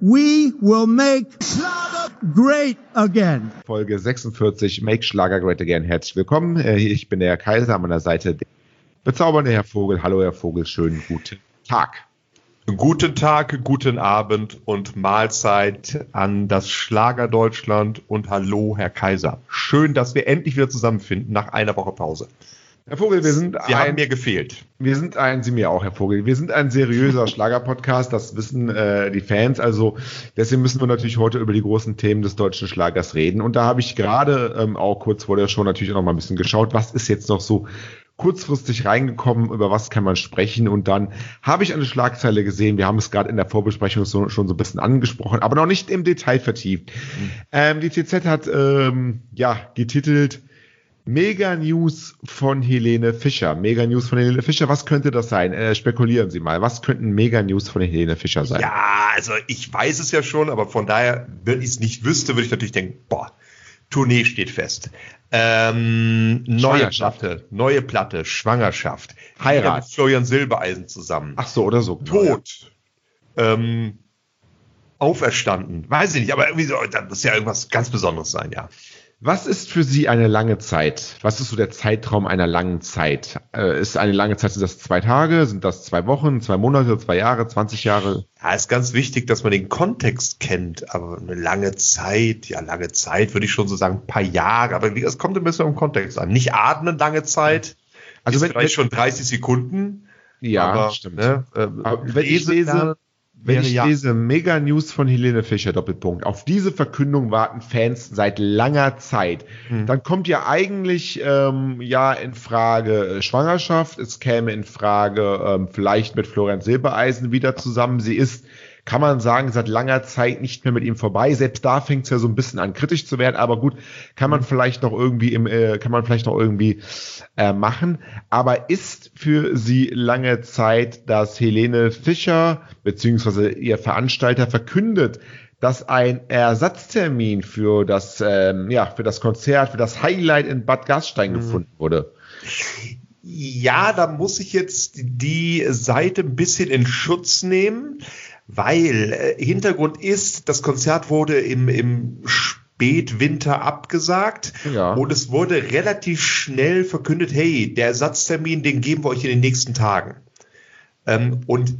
We will make Schlager great again. Folge 46, Make Schlager Great Again. Herzlich willkommen. Äh, Ich bin der Herr Kaiser, an meiner Seite der bezaubernde Herr Vogel. Hallo, Herr Vogel, schönen guten Tag. Guten Tag, guten Abend und Mahlzeit an das Schlager Deutschland und hallo, Herr Kaiser. Schön, dass wir endlich wieder zusammenfinden nach einer Woche Pause. Herr Vogel, wir sind Sie haben ein, mir gefehlt. wir sind ein, Sie mir auch, Herr Vogel. Wir sind ein seriöser Schlager-Podcast, das wissen äh, die Fans. Also deswegen müssen wir natürlich heute über die großen Themen des deutschen Schlagers reden. Und da habe ich gerade ähm, auch kurz vor der Show natürlich auch noch mal ein bisschen geschaut, was ist jetzt noch so kurzfristig reingekommen, über was kann man sprechen. Und dann habe ich eine Schlagzeile gesehen. Wir haben es gerade in der Vorbesprechung so, schon so ein bisschen angesprochen, aber noch nicht im Detail vertieft. Ähm, die TZ hat ähm, ja getitelt Mega News von Helene Fischer. Mega News von Helene Fischer. Was könnte das sein? Äh, spekulieren Sie mal. Was könnten Mega News von Helene Fischer sein? Ja, also ich weiß es ja schon, aber von daher, wenn ich es nicht wüsste, würde ich natürlich denken, boah, Tournee steht fest. Ähm, neue. Platte, neue Platte, Schwangerschaft. Heirat. Mit Florian Silbereisen zusammen. Ach so, oder so. genau, ja. Tod. Ähm, auferstanden. Weiß ich nicht, aber irgendwie so, das muss ja irgendwas ganz Besonderes sein, ja. Was ist für Sie eine lange Zeit? Was ist so der Zeitraum einer langen Zeit? Äh, ist eine lange Zeit, sind das zwei Tage? Sind das zwei Wochen, zwei Monate, zwei Jahre, 20 Jahre? Ja, ist ganz wichtig, dass man den Kontext kennt, aber eine lange Zeit, ja, lange Zeit würde ich schon so sagen, ein paar Jahre, aber es kommt ein bisschen im Kontext an. Nicht atmen lange Zeit, Also also wenn- ist vielleicht wenn- schon 30 Sekunden. Ja, aber, stimmt. Ne, äh, Aber wenn ich lese, wenn ich ja. lese Mega News von Helene Fischer, Doppelpunkt, auf diese Verkündung warten Fans seit langer Zeit. Hm. Dann kommt ja eigentlich ähm, ja in Frage äh, Schwangerschaft, es käme in Frage ähm, vielleicht mit Florian Silbereisen wieder zusammen. Sie ist, kann man sagen, seit langer Zeit nicht mehr mit ihm vorbei. Selbst da fängt es ja so ein bisschen an kritisch zu werden, aber gut, kann man vielleicht noch irgendwie im, äh, kann man vielleicht noch irgendwie äh, machen. Aber ist für sie lange Zeit, dass Helene Fischer beziehungsweise ihr Veranstalter verkündet, dass ein Ersatztermin für das, ähm, ja, für das Konzert, für das Highlight in Bad Gastein gefunden wurde? Ja, da muss ich jetzt die Seite ein bisschen in Schutz nehmen, weil äh, Hintergrund ist, das Konzert wurde im, im Spätwinter abgesagt Ja. und es wurde relativ schnell verkündet, hey, der Ersatztermin, den geben wir euch in den nächsten Tagen. Ähm, und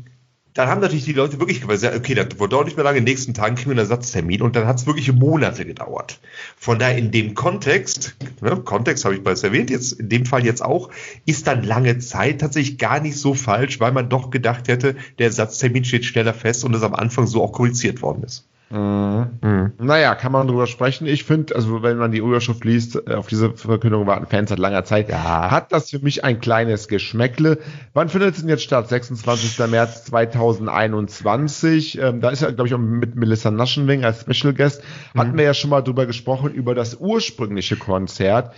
dann haben natürlich die Leute wirklich gesagt, okay, das auch nicht mehr lange, in den nächsten Tagen kriegen wir einen Ersatztermin und dann hat es wirklich Monate gedauert. Von daher in dem Kontext, ne, Kontext habe ich bereits erwähnt, jetzt in dem Fall jetzt auch, ist dann lange Zeit tatsächlich gar nicht so falsch, weil man doch gedacht hätte, der Ersatztermin steht schneller fest und es am Anfang so auch kommuniziert worden ist. Naja, kann man drüber sprechen. Ich finde, also wenn man die Überschrift liest, äh, auf diese Verkündung warten Fans seit langer Zeit, Ja. hat das für mich ein kleines Geschmäckle. Wann findet es denn jetzt statt? 26. März 2021. Ähm, da ist ja, glaube ich, auch mit Melissa Naschenwing als Special Guest. Hatten wir ja schon mal drüber gesprochen, über das ursprüngliche Konzert.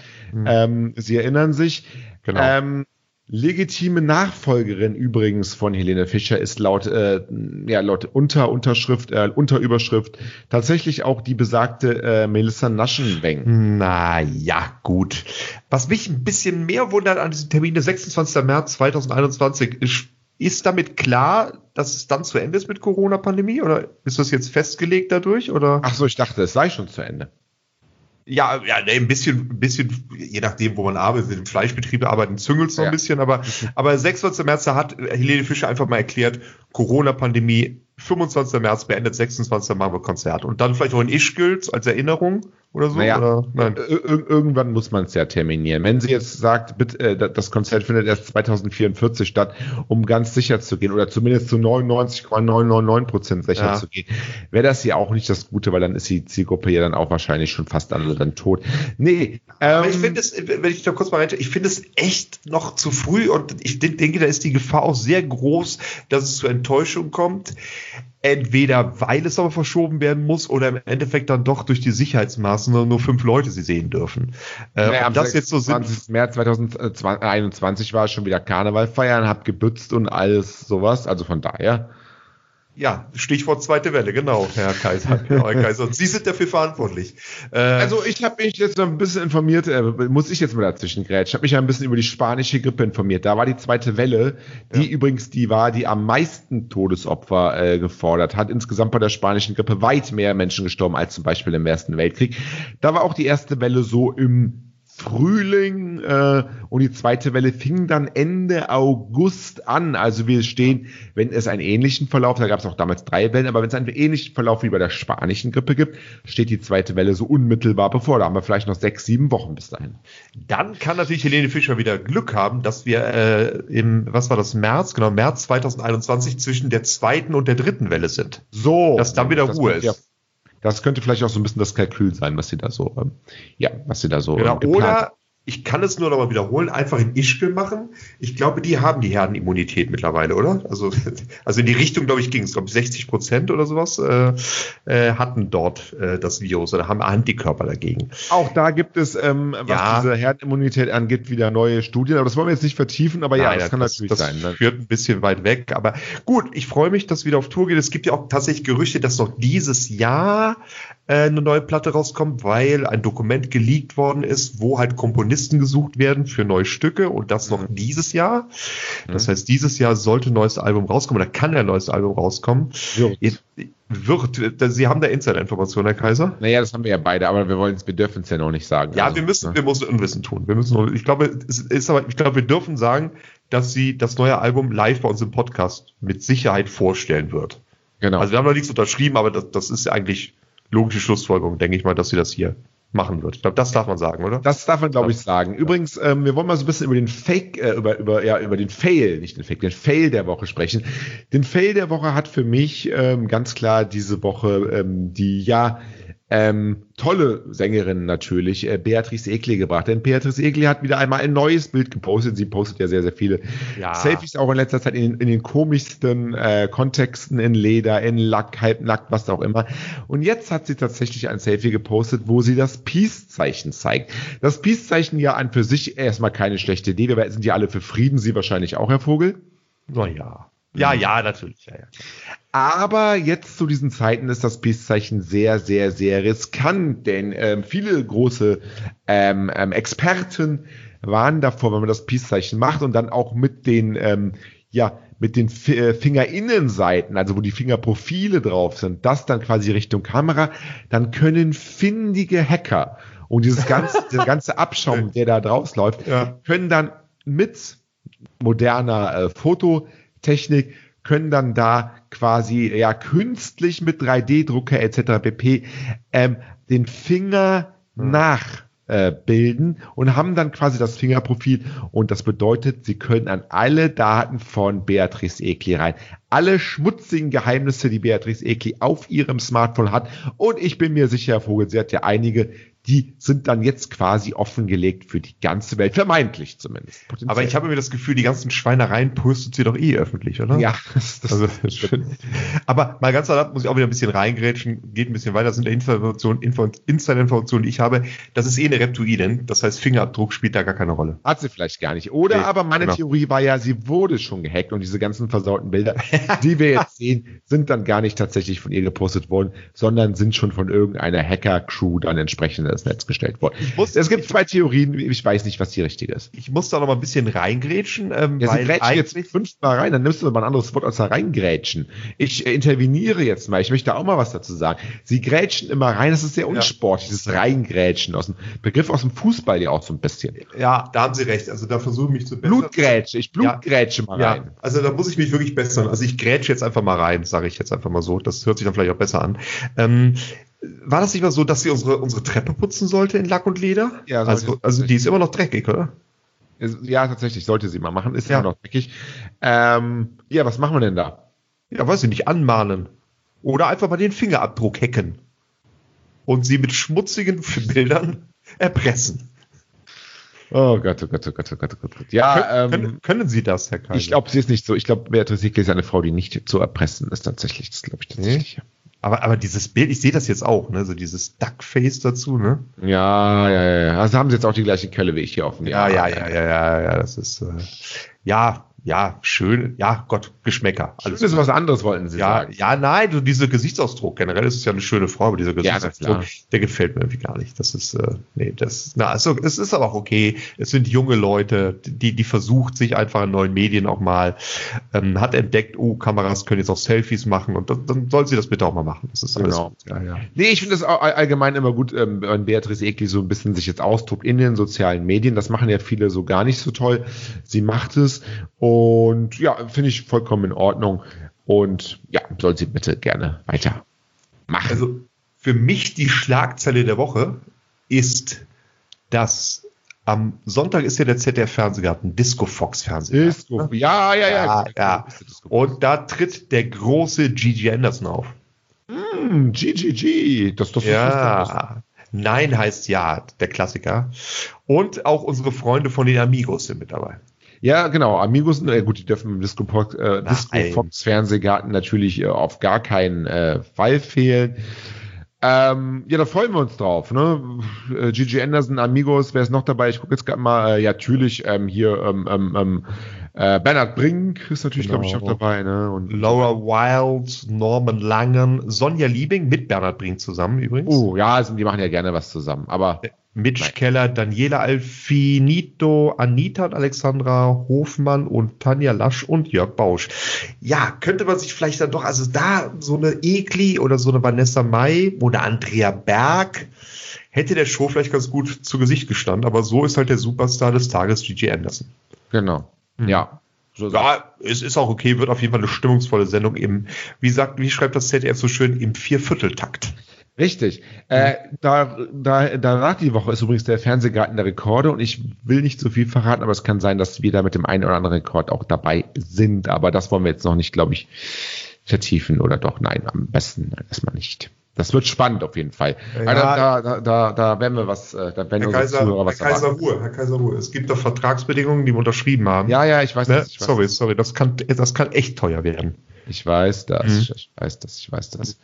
Ähm, Sie erinnern sich. Genau. Ähm, Legitime Nachfolgerin übrigens von Helene Fischer ist laut, äh, ja, laut Unterunterschrift, äh, Unterüberschrift tatsächlich auch die besagte äh, Melissa Naschenweng. Na ja, gut. Was mich ein bisschen mehr wundert an diesem Termin, der 26. März 2021, ist, ist damit klar, dass es dann zu Ende ist mit Corona-Pandemie? Oder ist das jetzt festgelegt dadurch? Oder? Ach so, ich dachte, es sei schon zu Ende. Ja, ja, ein bisschen, ein bisschen, je nachdem, wo man arbeitet, im Fleischbetrieb arbeiten, züngelt noch Ja. ein bisschen, aber, aber 26. März, da hat Helene Fischer einfach mal erklärt, Corona-Pandemie, 25. März beendet, 26. machen wir Konzert. Und dann vielleicht auch in Ischgl als Erinnerung oder so? Naja, oder? Nein. Ir ir irgendwann muss man es ja terminieren. Wenn sie jetzt sagt, bitte, äh, da- das Konzert findet erst 2044 statt, um ganz sicher zu gehen oder zumindest zu 99,999 Prozent sicher Ja. zu gehen, wäre das ja auch nicht das Gute, weil dann ist die Zielgruppe ja dann auch wahrscheinlich schon fast alle dann tot. Nee, Aber ich ähm, finde es, wenn ich da kurz mal rein, ich finde es echt noch zu früh und ich de- denke, da ist die Gefahr auch sehr groß, dass es zu Enttäuschung kommt. Entweder weil es aber verschoben werden muss oder im Endeffekt dann doch durch die Sicherheitsmaßnahmen nur fünf Leute sie sehen dürfen. Äh, Naja, das jetzt so sind, 26. März 2021 war es schon wieder Karneval feiern, hab gebützt und alles sowas. Also von daher. Ja, Stichwort zweite Welle, genau, Herr Kaiser. Genau, Herr Kaiser. Und Sie sind dafür verantwortlich. Äh, also ich habe mich jetzt noch ein bisschen informiert, äh, muss ich jetzt mal dazwischen grätschen. Ich habe mich ja ein bisschen über die spanische Grippe informiert. Da war die zweite Welle, die ja. übrigens die war, die am meisten Todesopfer äh, gefordert hat. Insgesamt bei der spanischen Grippe weit mehr Menschen gestorben als zum Beispiel im Ersten Weltkrieg. Da war auch die erste Welle so im Frühling äh, und die zweite Welle fing dann Ende August an. Also wir stehen, wenn es einen ähnlichen Verlauf, da gab es auch damals drei Wellen, aber wenn es einen ähnlichen Verlauf wie bei der spanischen Grippe gibt, steht die zweite Welle so unmittelbar bevor. Da haben wir vielleicht noch sechs, sieben Wochen bis dahin. Dann kann natürlich Helene Fischer wieder Glück haben, dass wir äh, im, was war das, März, genau, März 2021 zwischen der zweiten und der dritten Welle sind. So. Dass dann wieder Ruhe ist. Das könnte vielleicht auch so ein bisschen das Kalkül sein, was sie da so, ähm, ja, was sie da so. Genau. Ähm, Oder ich kann es nur noch mal wiederholen, einfach in Ischgl machen. Ich glaube, die haben die Herdenimmunität mittlerweile, oder? Also, also in die Richtung, glaube ich, ging es. glaube 60 Prozent oder sowas äh, äh, hatten dort äh, das Virus oder haben Antikörper dagegen. Auch da gibt es, ähm, was ja. diese Herdenimmunität angeht, wieder neue Studien. Aber das wollen wir jetzt nicht vertiefen, aber Nein, ja, das kann das, natürlich das sein. Das ne? führt ein bisschen weit weg. Aber gut, ich freue mich, dass wieder auf Tour geht. Es gibt ja auch tatsächlich Gerüchte, dass noch dieses Jahr eine neue Platte rauskommt, weil ein Dokument geleakt worden ist, wo halt Komponisten gesucht werden für neue Stücke und das noch mhm. dieses Jahr. Das mhm. heißt, dieses Jahr sollte ein neues Album rauskommen oder kann ein neues Album rauskommen. Wird. wird. Sie haben da Insider-Informationen, Herr Kaiser? Naja, das haben wir ja beide, aber wir wollen es, wir dürfen es ja noch nicht sagen. Ja, also, wir müssen, ne? wir müssen Unwissen tun. Wir müssen, ich glaube, es ist aber, ich glaube, wir dürfen sagen, dass sie das neue Album live bei uns im Podcast mit Sicherheit vorstellen wird. Genau. Also wir haben noch nichts unterschrieben, aber das, das ist eigentlich logische Schlussfolgerung, denke ich mal, dass sie das hier machen wird. Ich glaube, das darf man sagen, oder? Das darf man, glaube ich, sagen. Übrigens, ähm, wir wollen mal so ein bisschen über den Fake, äh, über, über, ja, über den Fail, nicht den Fake, den Fail der Woche sprechen. Den Fail der Woche hat für mich ähm, ganz klar diese Woche ähm, die, ja, ähm, tolle Sängerin natürlich, äh, Beatrice Egli gebracht. Denn Beatrice Egli hat wieder einmal ein neues Bild gepostet. Sie postet ja sehr, sehr viele ja. Selfies auch in letzter Zeit in, in den komischsten äh, Kontexten, in Leder, in Lack, halbnackt, was auch immer. Und jetzt hat sie tatsächlich ein Selfie gepostet, wo sie das Peace-Zeichen zeigt. Das Peace-Zeichen ja an für sich erstmal keine schlechte Idee. Wir sind ja alle für Frieden, Sie wahrscheinlich auch, Herr Vogel. Naja. Ja, ja, natürlich. Ja, ja. Aber jetzt zu diesen Zeiten ist das Peace-Zeichen sehr, sehr, sehr riskant, denn ähm, viele große ähm, ähm, Experten waren davor, wenn man das Peace-Zeichen macht und dann auch mit den, ähm, ja, mit den F äh, Fingerinnenseiten, also wo die Fingerprofile drauf sind, das dann quasi Richtung Kamera, dann können findige Hacker und dieses ganze, der ganze Abschaum, der da draus läuft, ja. können dann mit moderner äh, Foto Technik können dann da quasi ja künstlich mit 3D-Drucker etc. pp. Ähm, den Finger hm. nachbilden äh, und haben dann quasi das Fingerprofil und das bedeutet, sie können an alle Daten von Beatrice Egli rein. Alle schmutzigen Geheimnisse, die Beatrice Egli auf ihrem Smartphone hat und ich bin mir sicher, Herr Vogel, sie hat ja einige, die sind dann jetzt quasi offengelegt für die ganze Welt, vermeintlich zumindest. Potenziell. Aber ich habe mir das Gefühl, die ganzen Schweinereien postet sie doch eh öffentlich, oder? Ja, das, das also, Aber mal ganz danach muss ich auch wieder ein bisschen reingrätschen, geht ein bisschen weiter, das sind Informationen, Insider-Informationen, die ich habe. Das ist eh eine Reptoidin, das heißt Fingerabdruck spielt da gar keine Rolle. Hat sie vielleicht gar nicht. Oder nee, aber meine genau. Theorie war ja, sie wurde schon gehackt und diese ganzen versauten Bilder, die wir jetzt sehen, sind dann gar nicht tatsächlich von ihr gepostet worden, sondern sind schon von irgendeiner Hacker-Crew dann entsprechend ins Netz gestellt worden. Muss, es gibt zwei Theorien, ich weiß nicht, was die richtige ist. Ich muss da noch mal ein bisschen reingrätschen. Ähm, ja, weil Sie grätschen jetzt fünfmal rein, dann nimmst du mal ein anderes Wort als da reingrätschen. Ich äh, interveniere jetzt mal, ich möchte auch mal was dazu sagen. Sie grätschen immer rein, das ist sehr unsportlich, ja. dieses Reingrätschen, aus dem Begriff aus dem Fußball ja auch so ein bisschen. Ja, da haben Sie recht, also da versuche ich mich zu bessern. Blutgrätsche, ich blutgrätsche ja. mal rein. Ja. Also da muss ich mich wirklich bessern. Also ich grätsche jetzt einfach mal rein, sage ich jetzt einfach mal so. Das hört sich dann vielleicht auch besser an. Ähm, war das nicht mal so, dass sie unsere, unsere Treppe putzen sollte in Lack und Leder? Ja, also, also die ist immer noch dreckig, oder? Ja, tatsächlich, sollte sie mal machen. Ist ja immer noch dreckig. Ähm, ja, was machen wir denn da? Ja, weiß ich nicht, anmahnen. Oder einfach mal den Fingerabdruck hacken. Und sie mit schmutzigen Bildern erpressen. Oh Gott, oh Gott, oh Gott, oh Gott, oh Gott. Ja, können, ähm, können Sie das, Herr Kaiser? Ich glaube, sie ist nicht so. Ich glaube, Beatrice Hickle ist eine Frau, die nicht zu erpressen ist, tatsächlich. Das glaube ich tatsächlich. Nee? Aber, aber dieses Bild, ich sehe das jetzt auch, ne? So dieses Duckface dazu, ne? Ja, ja, ja. Also haben sie jetzt auch die gleiche Quelle wie ich hier offen. Ja, ja, ja, ja, ja, ja, das ist, äh, ja, ja, schön, ja, Gott, Geschmäcker. Alles ist was anderes, wollten Sie ja, sagen. Ja, nein, so dieser Gesichtsausdruck. Generell ist es ja eine schöne Frau, aber dieser Ja, Gesichtsausdruck, klar. der gefällt mir irgendwie gar nicht. Das ist, äh, nee, das, na, also, es ist aber auch okay. Es sind junge Leute, die, die versucht sich einfach in neuen Medien auch mal, ähm, hat entdeckt, oh, Kameras können jetzt auch Selfies machen und dann, dann soll sie das bitte auch mal machen. Das ist alles Genau. gut. Ja, ja. Nee, ich finde es allgemein immer gut, ähm, wenn Beatrice Egli so ein bisschen sich jetzt ausdruckt in den sozialen Medien. Das machen ja viele so gar nicht so toll. Sie macht es und ja, finde ich vollkommen in Ordnung. Und ja, soll sie bitte gerne weiter machen. Also für mich die Schlagzeile der Woche ist, dass am Sonntag ist ja der ZDF-Fernsehgarten, Disco Fox Fernsehgarten. Disco. Ja, ja, ja. Ja, ja. Und da tritt der große Gigi Anderson auf. Hm, GGG. Das, das, das, Ja. Nein heißt ja, der Klassiker. Und auch unsere Freunde von den Amigos sind mit dabei. Ja, genau. Amigos, äh, gut, die dürfen im Disco, Fox- äh, Disco. Fox Fernsehgarten natürlich äh, auf gar keinen äh, Fall fehlen. Ähm, ja, da freuen wir uns drauf. Ne? Äh, Gigi Anderson, Amigos, wer ist noch dabei? Ich gucke jetzt gerade mal. Äh, ja, natürlich ähm, hier ähm, ähm, ähm, äh, Bernhard Brink ist natürlich, Genau. glaube ich, auch dabei. Ne? Und Laura Wild, Norman Langen, Sonja Liebing mit Bernhard Brink zusammen übrigens. oh, ja, also, die machen ja gerne was zusammen. Aber Mitch Nein. Keller, Daniela Alfinito, Anita und Alexandra Hofmann und Tanja Lasch und Jörg Bausch. Ja, könnte man sich vielleicht dann doch, also da so eine Ekli oder so eine Vanessa Mai oder Andrea Berg hätte der Show vielleicht ganz gut zu Gesicht gestanden, aber so ist halt der Superstar des Tages Gigi Anderson. genau. Ja. So Ja, es ist auch okay, wird auf jeden Fall eine stimmungsvolle Sendung im, wie sagt, wie schreibt das ZDF so schön, im Viervierteltakt. Richtig. Äh, da, da, danach die Woche ist übrigens der Fernsehgarten der Rekorde und ich will nicht so viel verraten, aber es kann sein, dass wir da mit dem einen oder anderen Rekord auch dabei sind. Aber das wollen wir jetzt noch nicht, glaube ich, vertiefen oder doch? Nein, am besten erstmal nicht. Das wird spannend auf jeden Fall. Ja. Also da, da, da, da werden wir was, äh, da werden Herr Kaiser, Zuhörer Herr was Kaiser erwarten. Ruhe, Herr Kaiser Ruhe. Es gibt doch Vertragsbedingungen, die wir unterschrieben haben. Ja, ja, ich weiß Ne? das. Ich weiß, Sorry, sorry, das kann, das kann echt teuer werden. ich weiß das. Mhm. Ich weiß das. Ich weiß das.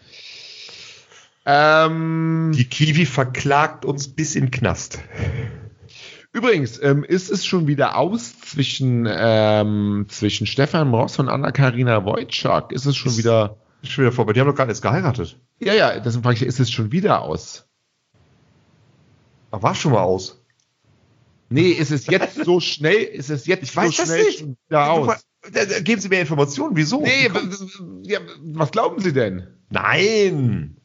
Ähm, Die Kiwi verklagt uns bis in Knast. Übrigens, ähm, ist es schon wieder aus zwischen, ähm, zwischen Stefan Ross und Anna-Karina Wojcik? Ist es schon Ist- wieder, Ist schon wieder vorbei. Die haben doch gerade jetzt geheiratet. ja, ja, deswegen frage ich, ist es schon wieder aus? Ach, war schon mal aus. Nee, ist es jetzt so schnell, ist es jetzt Ich weiß so schnell nicht. schon wieder aus? Da- da- Geben Sie mir Informationen, wieso? Nee, Wie ja, was glauben Sie denn? Nein.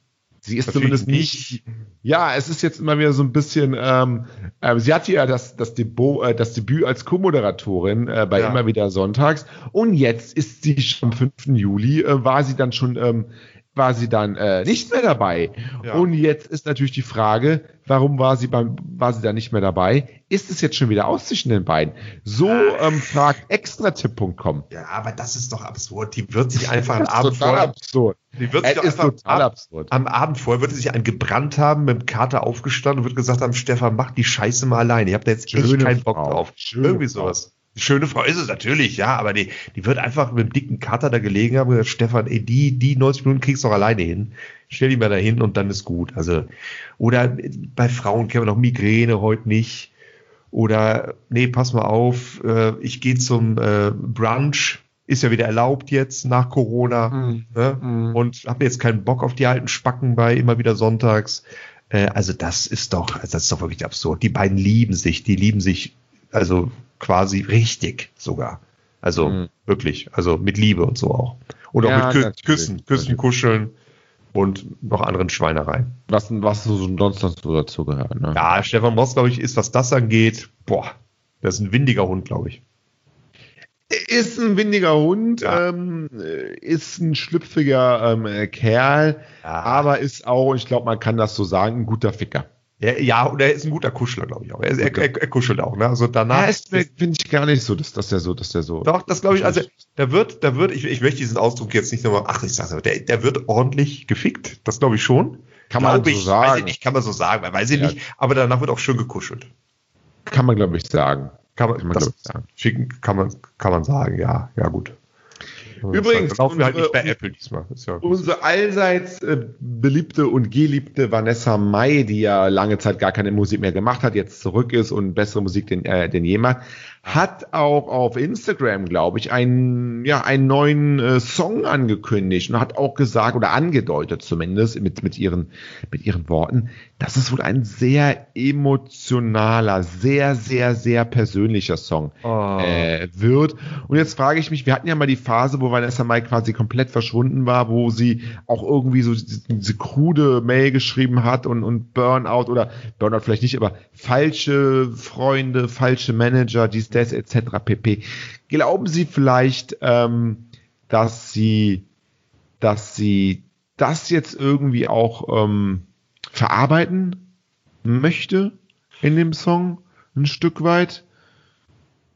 Sie ist Natürlich zumindest nicht. Ja, es ist jetzt immer wieder so ein bisschen. Ähm, äh, sie hatte ja das, das, Debut, äh, das Debüt als Co-Moderatorin äh, bei Ja. immer wieder sonntags. Und jetzt ist sie schon am 5. Juli, äh, war sie dann schon, ähm, war sie dann äh, nicht mehr dabei. Ja. Und jetzt ist natürlich die Frage, warum war sie beim, war sie da nicht mehr dabei? Ist es jetzt schon wieder aus zwischen den beiden? So ähm, fragt extratipp.com. Ja, aber das ist doch absurd. Die wird sich einfach am Abend total vorher, absurd. die wird Es sich ist einfach total ab, absurd. am Abend vorher wird sie sich einen gebrannt haben, mit dem Kater aufgestanden und wird gesagt haben, Stefan, mach die Scheiße mal alleine. Ich habe da jetzt echt keinen Bock Frau. drauf. Schöne Irgendwie sowas. Schöne Frau ist es natürlich, ja, aber die, die wird einfach mit dem dicken Kater da gelegen haben und gesagt, Stefan, ey, die, die 90 Minuten kriegst du doch alleine hin. Stell die mal da hin und dann ist gut. Also, oder bei Frauen kennen wir noch Migräne heute nicht. Oder, nee, pass mal auf, äh, ich gehe zum äh, Brunch, ist ja wieder erlaubt jetzt nach Corona. Mhm. Ne? Mhm. Und habe jetzt keinen Bock auf die alten Spacken bei immer wieder sonntags. Äh, also das ist doch, also das ist doch wirklich absurd. Die beiden lieben sich, die lieben sich also quasi richtig sogar. Also Mhm. wirklich, also mit Liebe und so auch. Und auch Ja, mit Kü natürlich. Küssen, Küssen, Kuscheln und noch anderen Schweinereien. Was, was so sonst noch so dazu gehört. Ne? Ja, Stefan Moss, glaube ich, ist, was das angeht, boah, das ist ein windiger Hund, glaube ich. Ist ein windiger Hund, Ja. ähm, äh, ist ein schlüpfiger ähm, äh, Kerl, Ja. aber ist auch, ich glaube, man kann das so sagen, ein guter Ficker. Ja, ja und er ist ein guter Kuschler, glaube ich auch. Er, er, er, er kuschelt auch, ne? Also danach. Ja, ist finde ich gar nicht so, dass, dass der so, dass der so. Doch, das glaube ich, also da wird, da wird, ich, ich möchte diesen Ausdruck jetzt nicht nochmal, ach, ich sag's aber, der, der wird ordentlich gefickt, das glaube ich schon. Kann man Glaub so ich, sagen. Weiß ich nicht, kann man so sagen, weiß ich Ja. nicht, aber danach wird auch schön gekuschelt. Kann man, glaube ich, sagen. Kann man, Kann man, das ich, sagen. schicken, kann man, kann man sagen, ja, ja, gut. Übrigens, laufen wir halt unsere- nicht bei Apple diesmal. Ja Unsere allseits äh, beliebte und geliebte Vanessa Mai, die ja lange Zeit gar keine Musik mehr gemacht hat, jetzt zurück ist und bessere Musik denn, äh, denn je macht, hat auch auf Instagram, glaube ich, einen, ja, einen neuen äh, Song angekündigt und hat auch gesagt oder angedeutet zumindest mit, mit, ihren, mit ihren Worten, dass es wohl ein sehr emotionaler, sehr, sehr, sehr persönlicher Song Oh. äh, wird. Und jetzt frage ich mich, wir hatten ja mal die Phase, wo Vanessa Mai quasi komplett verschwunden war, wo sie auch irgendwie so diese, diese krude Mail geschrieben hat und, und Burnout oder Burnout vielleicht nicht, aber falsche Freunde, falsche Manager, dies, das, etc. pp. Glauben Sie vielleicht, ähm, dass sie, dass sie das jetzt irgendwie auch ähm, verarbeiten möchte in dem Song ein Stück weit?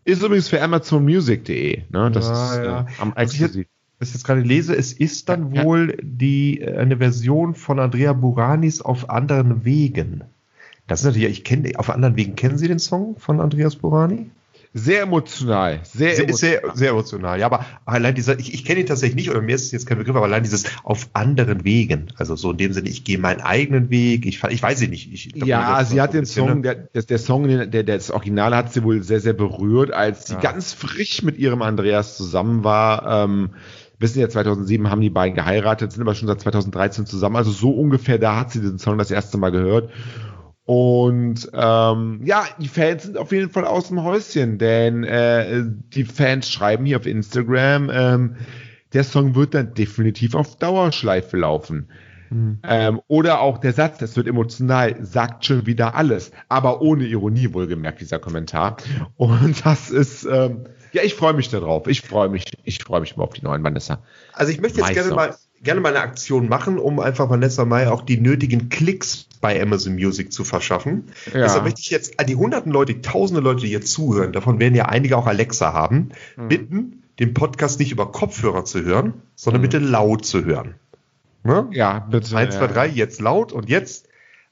Ist übrigens für AmazonMusic.de, ne? Das Ja, ist ja. Äh, am Was ich jetzt- exklusiv. Ich jetzt gerade lese, es ist dann Ja, ja. wohl die äh, eine Version von Andrea Buranis auf anderen Wegen. Das ist natürlich, ich kenne auf anderen Wegen kennen Sie den Song von Andreas Burani? Sehr emotional, sehr, Sehr, emotional. sehr, sehr emotional. Ja, aber allein dieser, ich, ich kenne ihn tatsächlich nicht, oder mir ist es jetzt kein Begriff, aber allein dieses auf anderen Wegen. Also so in dem Sinne, ich gehe meinen eigenen Weg. Ich, ich weiß ihn nicht. Ich, glaub, Ja, sie hat so den Song, ne? der, der, der Song, der, der, das Original hat sie wohl sehr, sehr berührt, als sie Ja. ganz frisch mit ihrem Andreas zusammen war. Ähm, wissen ja, 2007 haben die beiden geheiratet, sind aber schon seit 2013 zusammen. Also so ungefähr, da hat sie diesen Song das erste Mal gehört. Und ähm, ja, die Fans sind auf jeden Fall aus dem Häuschen, denn äh, die Fans schreiben hier auf Instagram, ähm, der Song wird dann definitiv auf Dauerschleife laufen. Ähm, oder auch der Satz, das wird emotional, sagt schon wieder alles, aber ohne Ironie wohlgemerkt, dieser Kommentar. Und das ist, ähm, ja, ich freue mich darauf. Ich freue mich, ich freue mich mal auf die neuen Vanessa. Also ich möchte jetzt gerne mal, gerne mal eine Aktion machen, um einfach Vanessa Mai auch die nötigen Klicks bei Amazon Music zu verschaffen. Ja. Deshalb möchte ich jetzt an die hunderten Leute, die tausende Leute, die hier zuhören, davon werden ja einige auch Alexa haben, Mhm. bitten, den Podcast nicht über Kopfhörer zu hören, sondern bitte laut zu hören. Ne? Ja, bitte. 1, 2, 3, jetzt laut und jetzt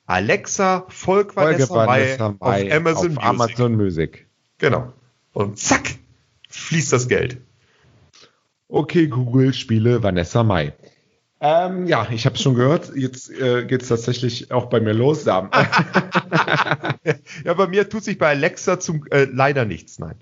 Alexa, folg Folge Vanessa Mai Vanessa auf Amazon auf Music. Amazon Music. Genau. Und zack, fließt das Geld. Okay, Google, spiele Vanessa Mai. Ähm, ja, ich habe es schon gehört. Jetzt äh, geht es tatsächlich auch bei mir los. Sam. Ja, bei mir tut sich bei Alexa zum äh, leider nichts, nein.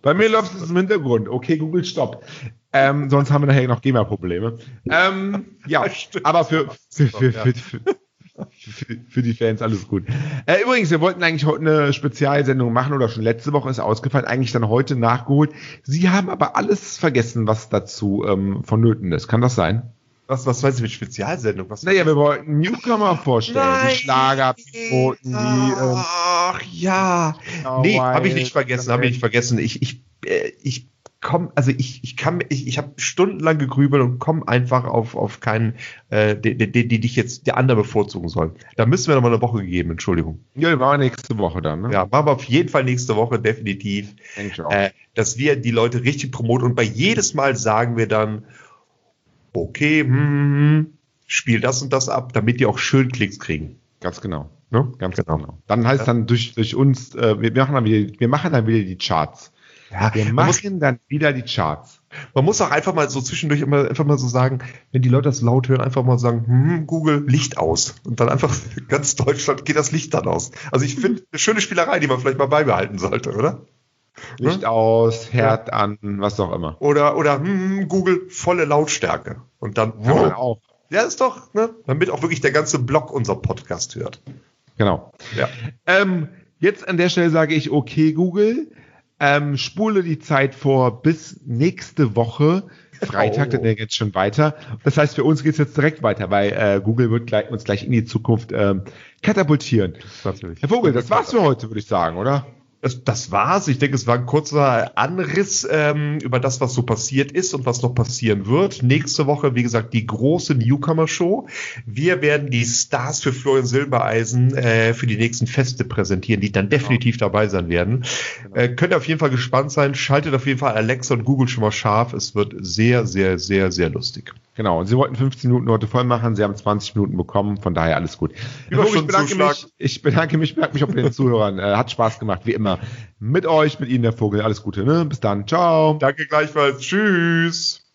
Bei mir läuft es im Hintergrund. Okay, Google, stopp. Ähm, sonst haben wir nachher noch GEMA-Probleme. Ähm, ja, aber für, für, für, für, für, für die Fans alles gut. Äh, übrigens, wir wollten eigentlich heute eine Spezialsendung machen oder schon letzte Woche ist ausgefallen, eigentlich dann heute nachgeholt. Sie haben aber alles vergessen, was dazu ähm, vonnöten ist. Kann das sein? Was, was meinst du mit Spezialsendung? Was Naja, wir wollten Newcomer vorstellen. Die Schlagerpiloten, die ähm, Ach ja. Oh, nee, habe ich nicht vergessen, habe ich nicht vergessen. Ich, ich, äh, ich komm, also ich, ich kann, ich, ich habe stundenlang gegrübelt und komme einfach auf, auf keinen, äh, die, die, die, die ich jetzt der andere bevorzugen soll. Da müssen wir noch mal eine Woche geben, Entschuldigung. ja, die waren nächste Woche dann. Ne? Ja, machen wir auf jeden Fall nächste Woche, definitiv. Denke ich auch. Äh, dass wir die Leute richtig promoten und bei jedes Mal sagen wir dann, okay, hm, spiel das und das ab, damit die auch schön Klicks kriegen. Ganz genau. Ne? Ganz genau. Dann heißt dann durch, durch uns, äh, wir, machen dann wieder, wir machen dann wieder die Charts. Ja, Wir man, muss, machen dann wieder die Charts. man muss auch einfach mal so zwischendurch immer einfach mal so sagen, wenn die Leute das laut hören, einfach mal sagen, hm, Google, Licht aus. Und dann einfach ganz Deutschland geht das Licht dann aus. Also ich finde, eine schöne Spielerei, die man vielleicht mal beibehalten sollte, oder? Licht aus, Herd an, was auch immer. Oder, oder hm, Google, volle Lautstärke. Und dann, Kann man auch. ja, ist doch, ne? Damit auch wirklich der ganze Block unser Podcast hört. Genau. Ja. Ähm, jetzt an der Stelle sage ich, okay, Google, ähm, spule die Zeit vor bis nächste Woche. Freitag, Oh. dann geht es schon weiter. Das heißt, für uns geht es jetzt direkt weiter, weil äh, Google wird gleich, uns gleich in die Zukunft ähm, katapultieren. Natürlich. Herr Vogel, das war's für heute, würde ich sagen, oder? Das, das war's. Ich denke, es war ein kurzer Anriss ähm, über das, was so passiert ist und was noch passieren wird. Nächste Woche, wie gesagt, die große Newcomer-Show. Wir werden die Stars für Florian Silbereisen äh, für die nächsten Feste präsentieren, die dann definitiv dabei sein werden. Äh, könnt ihr auf jeden Fall gespannt sein. Schaltet auf jeden Fall Alexa und Google schon mal scharf. Es wird sehr, sehr, sehr, sehr lustig. Genau, und Sie wollten 15 Minuten heute voll machen, Sie haben 20 Minuten bekommen, von daher alles gut. Ich bedanke mich, ich bedanke mich, bedanke mich auch bei den Zuhörern. Äh, hat Spaß gemacht, wie immer. Mit euch, mit Ihnen, der Vogel. Alles Gute, ne? Bis dann. Ciao. Danke gleichfalls. Tschüss.